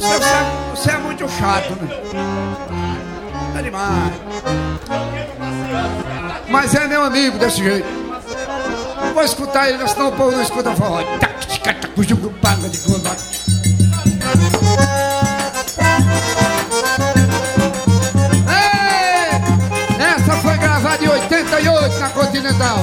Você, você, você é muito chato, né? É demais. Mas é meu amigo desse jeito. Não vou escutar ele, senão o povo não escuta forró. Ei! Essa foi gravada em 88 na Continental.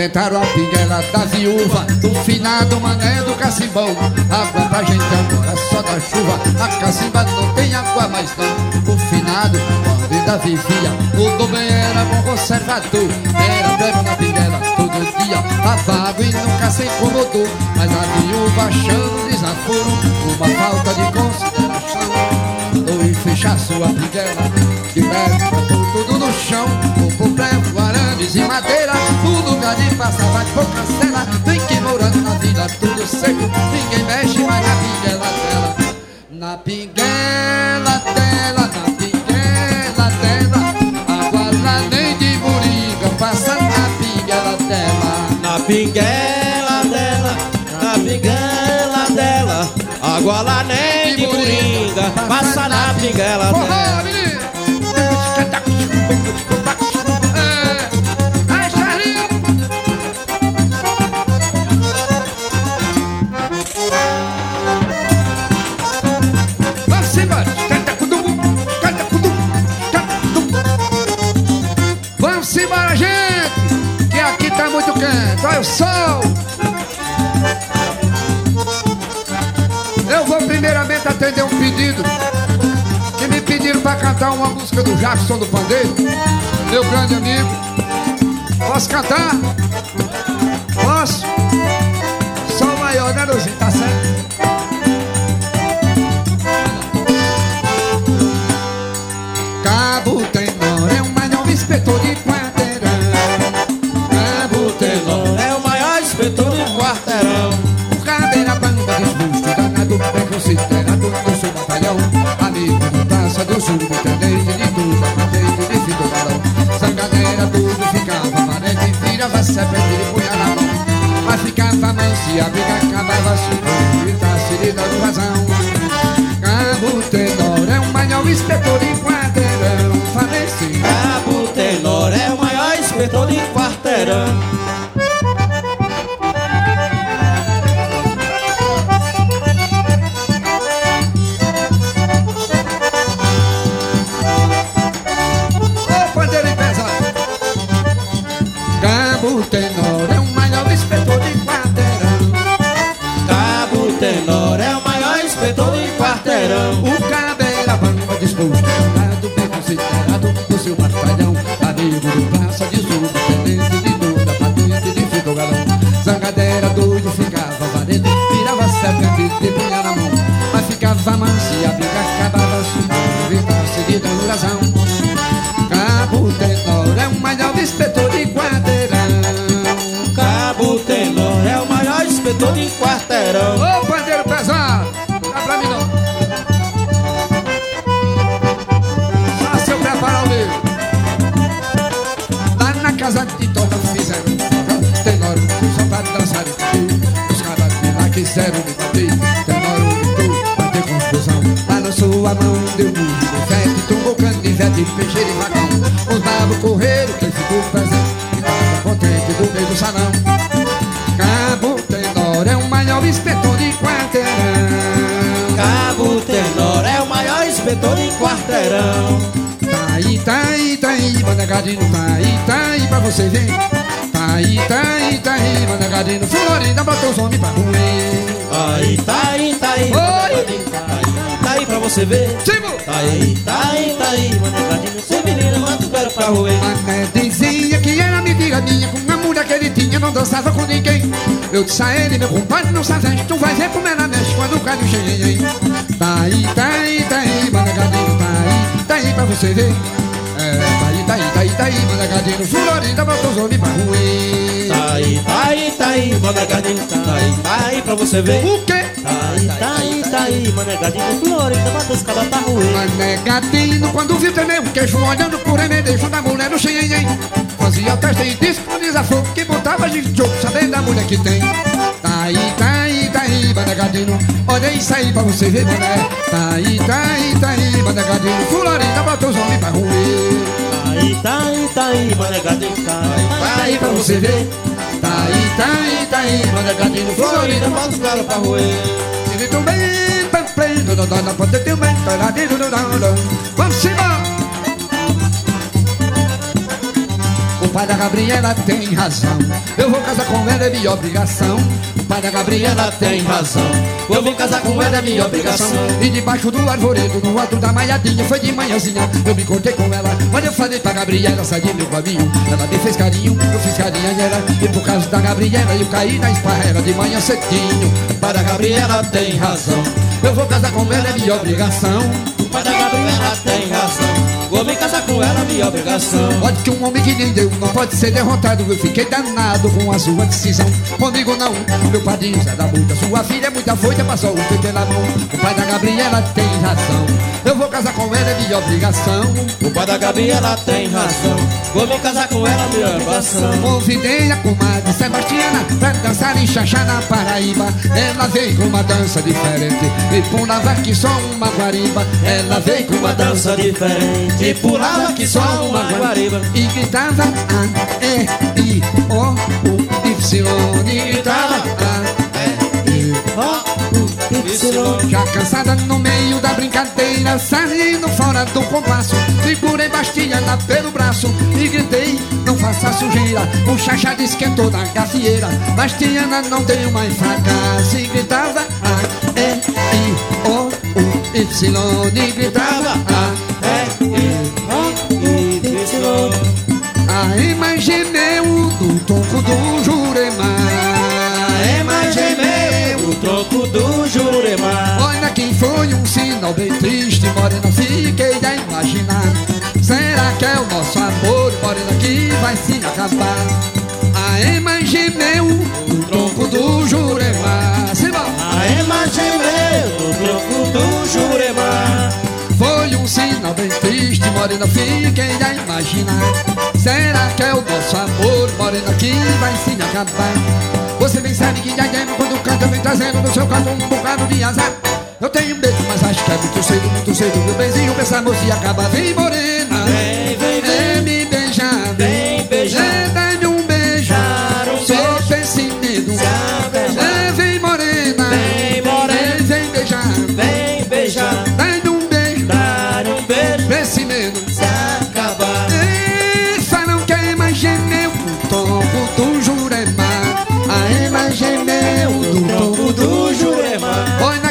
Rebentaram a pinguela da viúva Do finado mané do cacimbão. Água pra gente agora só da chuva. A cacimba não tem água mais não. O finado, quando ainda vivia. O do bem era bom conservador. Era breve na pinguela todo dia. Lavava e nunca se incomodou Mas a viúva achando desaforo. Uma falta de consideração. E fechar sua pinguela De merda, tudo no chão. O problema, por cancela Tem que morando na vila tudo seco Ninguém mexe mais na pinguela dela. Na pinguela dela, na pinguela dela Água lá nem de moringa Passa na pinguela dela. Na pinguela dela, na pinguela dela Água lá nem de moringa Passa na pinguela dela cantar uma música do Jackson do Pandeiro, meu grande amigo. Posso cantar? Posso? Sou maior, né, Luzinho? Tá certo? Praça do sul, intendente de tudo, patente de fito galão. Sangadeira tudo ficava, parede virava serpente e punha na mão Mas ficava manso e a briga acabava subindo tá se lhe dando razão. Cabo Tenor é o maior inspetor de quarteirão. Falecido. Cabo Tenor é o maior inspetor de quarteirão Tenor é o maior inspetor de quarteirão. Cabo Tenor é o maior inspetor de quarteirão. O cabeira bamba disposto bem considerado do seu batalhão Amigo do praça de sul Tenente de inspetor de quarteirão Ô pandeiro pesado, dá pra mim não. Só se eu preparar o meu. Lá na casa de toda fizeram um. Tenor só pra dançar e cantar. Os caras de lá quiseram me bater. Tenor gritou, ter confusão. Balançou a mão, deu murro, confete, tumbou canivete, peixeiro e vacão. Os babos correram, quem ficou presente. Tava contente do meio do salão. Inspetor de quarteirão. Cabo Tenor é o maior inspetor de quarteirão Tá aí, tá aí, tá aí, manegadinho, tá aí, tá aí pra você ver. Tá aí, tá aí, tá aí, manegadinho, Florinda botou os homens pra ruir. Aí, tá aí, tá aí, Oi. manegadinho, tá aí, aí pra você ver Sigo! Tá aí, tá aí, tá aí, manegadinho, sem menina, manda o pé pra roer Mané dizia que era mentira minha Com a mulher que ele tinha, não dançava com ninguém Eu disse a ele, meu compadre, não sabe Tu vai ver como ela mexe quando cai no cheio Tá aí, tá aí, tá aí, manegadinho, tá aí Tá aí pra você ver É, tá aí, tá aí, tá aí, tá aí, Florinda botou os homens pra ruir Tá aí, tá aí, tá aí, manegadinho, tá aí, tá aí pra você ver O quê? Tá aí, tá aí, tá aí, manegadinho, Florinda, manda os cabas pra roer Mané gatino, quando viu tremer um queijo olhando por emendejo da mulher no xenhen fazia teste e disse pro desafogo que botava de jogo, sabendo da mulher que tem. Tá aí, tá aí, tá aí, manegadinho. Olha isso aí pra você ver, mané. Tá aí, tá aí, tá aí, manegadinho. Florinda bota os homens pra ruir. Tá aí, tá aí, tá aí, manegadinho. Tá aí, Tá aí pra você ver. Tá aí, tá aí, tá aí, manegadinho. Florida, Florinda bota os caras pra roer. Muito bem, pai da Gabriela tem razão. Eu vou casar com ela, é minha obrigação. O pai da Gabriela tem razão. Eu vou casar com ela, é minha obrigação. E debaixo do arvoredo, no alto da malhadinha, foi de manhãzinha. Eu me cortei com ela, mas eu falei pra Gabriela sair meu caminho. Ela me fez carinho, eu fiz carinho a ela. E por causa da Gabriela, eu caí na esparrela de manhã cedinho. O pai da Gabriela tem razão. Eu vou casar com ela, é minha obrigação. Mas a Gabriela tem razão. Vou me casar com ela, minha obrigação. Pode que um homem que nem deu não pode ser derrotado. Eu fiquei danado com a sua decisão. Comigo não, meu padrinho Zé da Buta. Sua filha é muita foita, passou o tempo pela mão. O pai da Gabriela tem razão. Eu vou casar com ela, é minha obrigação. O pai da Gabriela tem razão. Vou me casar com ela, minha obrigação. Convidei a comadre Sebastiana pra dançar em Xaxá na Paraíba. Ela veio com uma dança diferente e pulava que só uma guariba. Ela veio com uma dança diferente e pulava que só uma guariba. E gritava A, E, I, O, U, Y. E gritava A, E, I, já cansada no meio da brincadeira, saindo fora do compasso, segurei Bastilha pelo braço e gritei: Não faça sujeira. O Xaxá esquentou na gafieira, Bastiana não deu mais fracasso e gritava: A, E, I, O, U, Y. E gritava: A, do toco do Juremar. A imagem meu O tronco do Juremar. Olha quem foi um sinal bem triste, morena, fiquei a imaginar. Será que é o nosso amor, morena, que vai se acabar? A imagem meu, o tronco do Juremar. Simão! A imagem meu, o tronco do Juremar. Bem triste, morena, fiquei a imaginar. Será que é o nosso amor, morena, que vai se acabar? Você bem sabe que Diadema, quando canta, vem trazendo no seu canto um bocado de azar. Eu tenho medo, mas acho que é muito cedo, muito cedo, meu benzinho, essa moça e acaba. Vem, morena,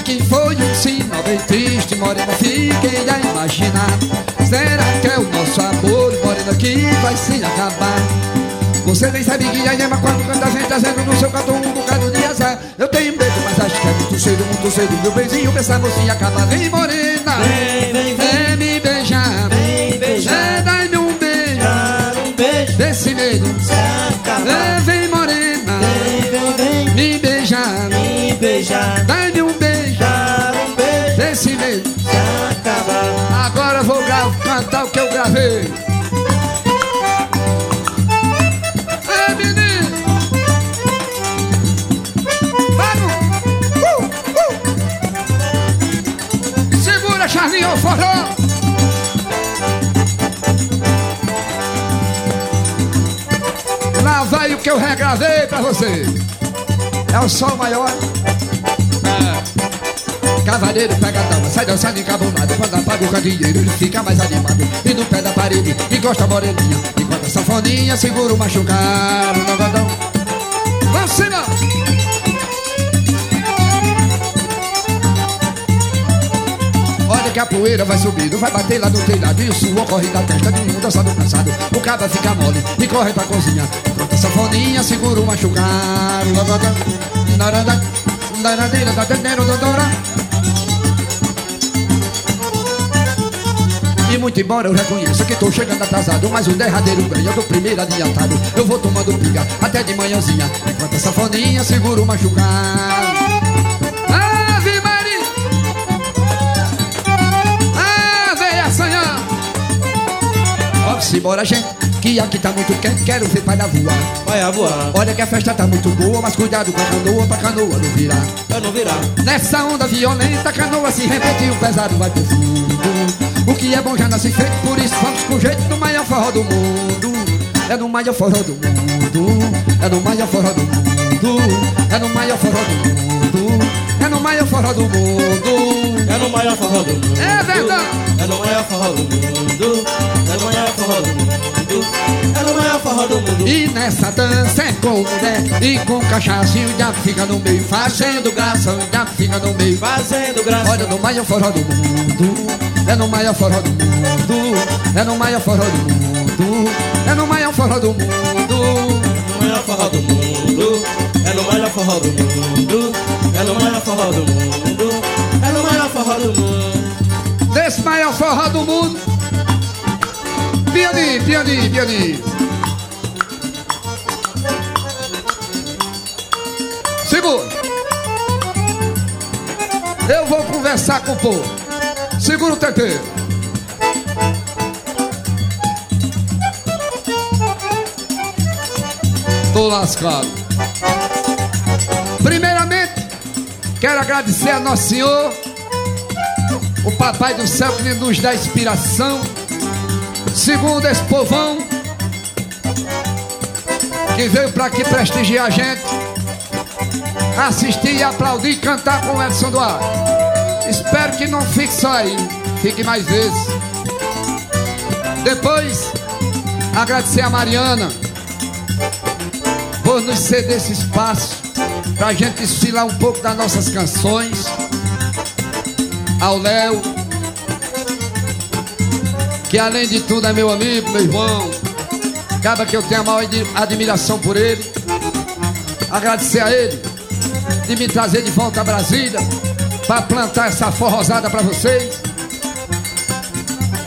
quem foi um sinal bem triste, morena, fiquei a imaginar Será que é o nosso amor, morena, que vai se acabar? Você nem sabe que a Yema quando canta vem trazendo no seu canto um bocado de azar Eu tenho medo, mas acho que é muito cedo, muito cedo Meu benzinho, pensa mocinha, acaba, vem morena Vem, vem, vem. Vem me beijar Vem beijar. É, dá-me um beijo Dar um beijo. desse medo Se acabar. É, vem morena Vem, vem, vem. Me beijar Me beijar. Dá-me o eu gravei É menino. Vamos. Uh, uh. Segura Charlinho, forró. Lá vai o que eu regravei pra você. É o sol maior Cavaleiro pega a dama, sai dançando encabulado Quando apaga o candeeiro, ele fica mais animado E no pé da parede, encosta a moreninha Enquanto a sanfoninha segura o machucado Dogodão Vamos cima! Olha que a poeira vai subindo, vai bater lá no telhado E o suor corre da testa de um dançado cansado O caba fica mole e corre pra cozinha Enquanto a sanfoninha segura o machucado Dogodão Narada, naradeira, dadadero, dodora muito embora eu reconheça que tô chegando atrasado Mas o derradeiro ganha do primeiro adiantado Eu vou tomando pinga até de manhãzinha Enquanto a sanfoninha segura o machucado Ave Maria Ave Assanhã Vamos embora gente Que aqui tá muito quente, quero ver pai da voar. Vai a voar, Olha que a festa tá muito boa, mas cuidado com a canoa pra canoa não virar. pra não virar. Nessa onda violenta, a canoa se repetiu, o pesado vai pro fundo. Que é bom já nasce feito, por isso vamos com jeito no maior forró do mundo. É no maior forró do mundo, é no maior forró do mundo, é no maior forró do mundo, é no maior forró do mundo. É no maior forró do mundo. É verdade. É no maior forró do mundo. É no maior forró do mundo. É no maior forró do mundo. E nessa dança é com mulher e com cachaça e o diabo fica no meio, fazendo graça, diabo fica no meio. Fazendo graça. Olha no maior forró do mundo, é no maior forró do mundo, é no maior forró do mundo, é no maior forró do mundo. no maior forró do mundo. É no maior forró do mundo. É no maior forró do mundo. É no maior forró do mundo. Desse maior forró do mundo. Piani, piani, piani. Segura. Eu vou conversar com o povo. Segura o TT. Tô lascado. Primeiramente, quero agradecer a Nosso Senhor, o Papai do Céu que nos dá inspiração. Segundo esse povão que veio para aqui prestigiar a gente, assistir, aplaudir e cantar com o Edson Duarte. Espero que não fique só aí, fique mais vezes. Depois, agradecer a Mariana por nos ceder esse espaço para a gente desfilar um pouco das nossas canções. Ao Léo, que além de tudo é meu amigo, meu irmão. Acaba que eu tenho a maior admi- admiração por ele. Agradecer a ele de me trazer de volta a Brasília para plantar essa forrosada para vocês.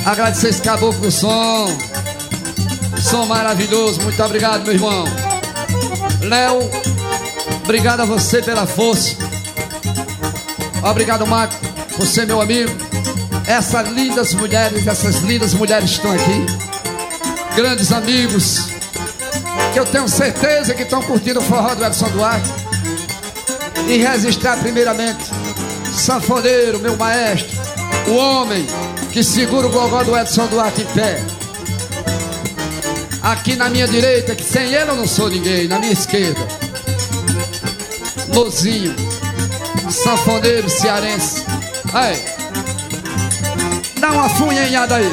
Agradecer esse caboclo som. Som maravilhoso. Muito obrigado, meu irmão. Léo, obrigado a você pela força. Obrigado, Marco, ser meu amigo. Essas lindas mulheres, essas lindas mulheres estão aqui. Grandes amigos. Que eu tenho certeza que estão curtindo o forró do Edson Duarte. E registrar primeiramente Sanfoneiro, meu maestro. O homem que segura o gogó do Edson Duarte em pé. Aqui na minha direita, que sem ele eu não sou ninguém, na minha esquerda. Lozinho, sanfoneiro cearense. Aí, dá uma funhanhada aí.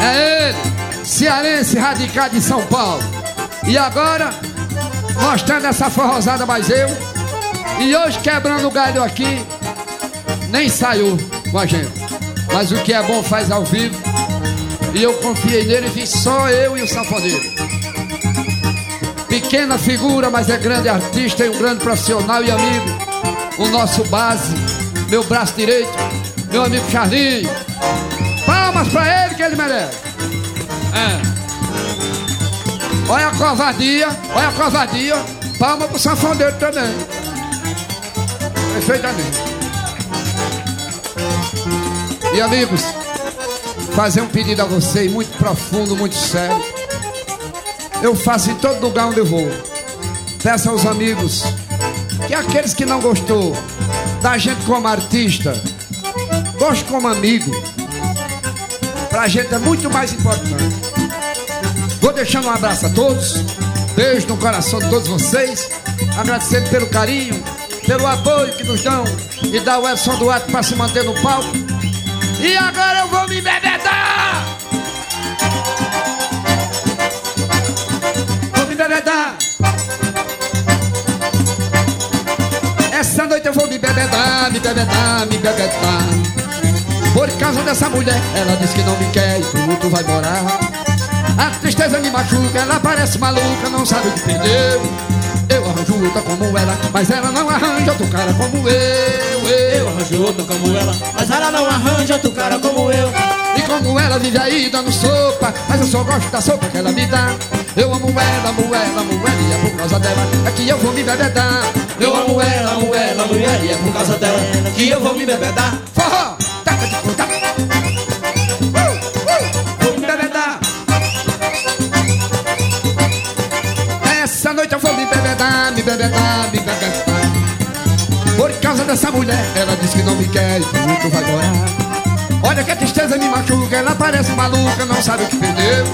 É ele, cearense radicado em São Paulo. E agora, mostrando essa forrosada mais eu. E hoje quebrando o galho aqui, nem saiu com a gente. Mas o que é bom faz ao vivo. E eu confiei nele e vi só eu e o sanfoneiro. Pequena figura, mas é grande artista e um grande profissional e amigo. O nosso base, meu braço direito, meu amigo Charlinho. Palmas pra ele que ele merece. É. Olha a covardia, olha a covardia. Palma pro sanfoneiro também. Perfeitamente. E amigos, fazer um pedido a vocês muito profundo, muito sério. Eu faço em todo lugar onde eu vou. Peço aos amigos que aqueles que não gostou da gente como artista, goste como amigo. Pra gente é muito mais importante. Vou deixando um abraço a todos. Beijo no coração de todos vocês. Agradecendo pelo carinho, pelo apoio que nos dão e dá o Edson Duarte para se manter no palco. E agora eu vou me bebedar! Vou me bebedar! Essa noite eu vou me bebedar, me bebedar, me bebedar. Por causa dessa mulher, ela diz que não me quer e tudo vai morar. A tristeza me machuca, ela parece maluca, não sabe o que perdeu. Eu arranjo outra como ela, mas ela não arranja outro cara como eu. eu. Arranjo outra como ela, mas ela não arranja outro cara como eu. E como ela vive aí dando sopa Mas eu só gosto da sopa que ela me dá Eu amo ela, amo ela, amo ela E é por causa dela é que eu vou me bebedar Eu amo ela, amo ela, mulher, e é por causa dela que eu vou me bebedar. Forró, taca de conta. Dessa mulher, ela diz que não me quer e tudo vai morar. Olha que a tristeza me machuca, ela parece maluca, não sabe o que perdeu.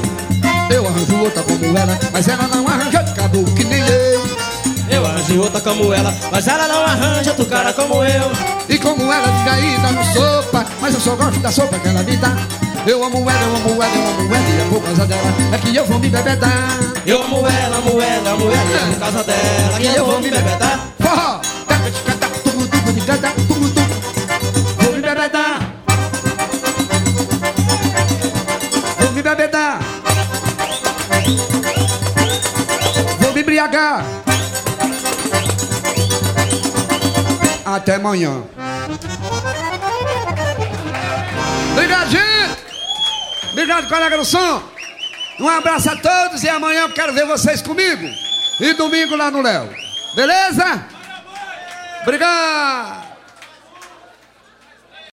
Eu arranjo outra como ela, mas ela não arranja de cabelo que nem eu. Eu arranjo outra como ela, mas ela não arranja outro cara como eu. E como ela fica aí dando sopa, mas eu só gosto da sopa que ela me dá. Eu amo ela, eu amo ela, eu amo ela, e é por causa dela é que eu vou me bebedar. Eu amo ela, amo ela, amo ela, e é por causa dela que eu vou me bebedar. Forró, Até amanhã. Obrigado, gente. Obrigado, colega do som. Um abraço a todos e amanhã eu quero ver vocês comigo. E domingo lá no Léo. Beleza? Obrigado.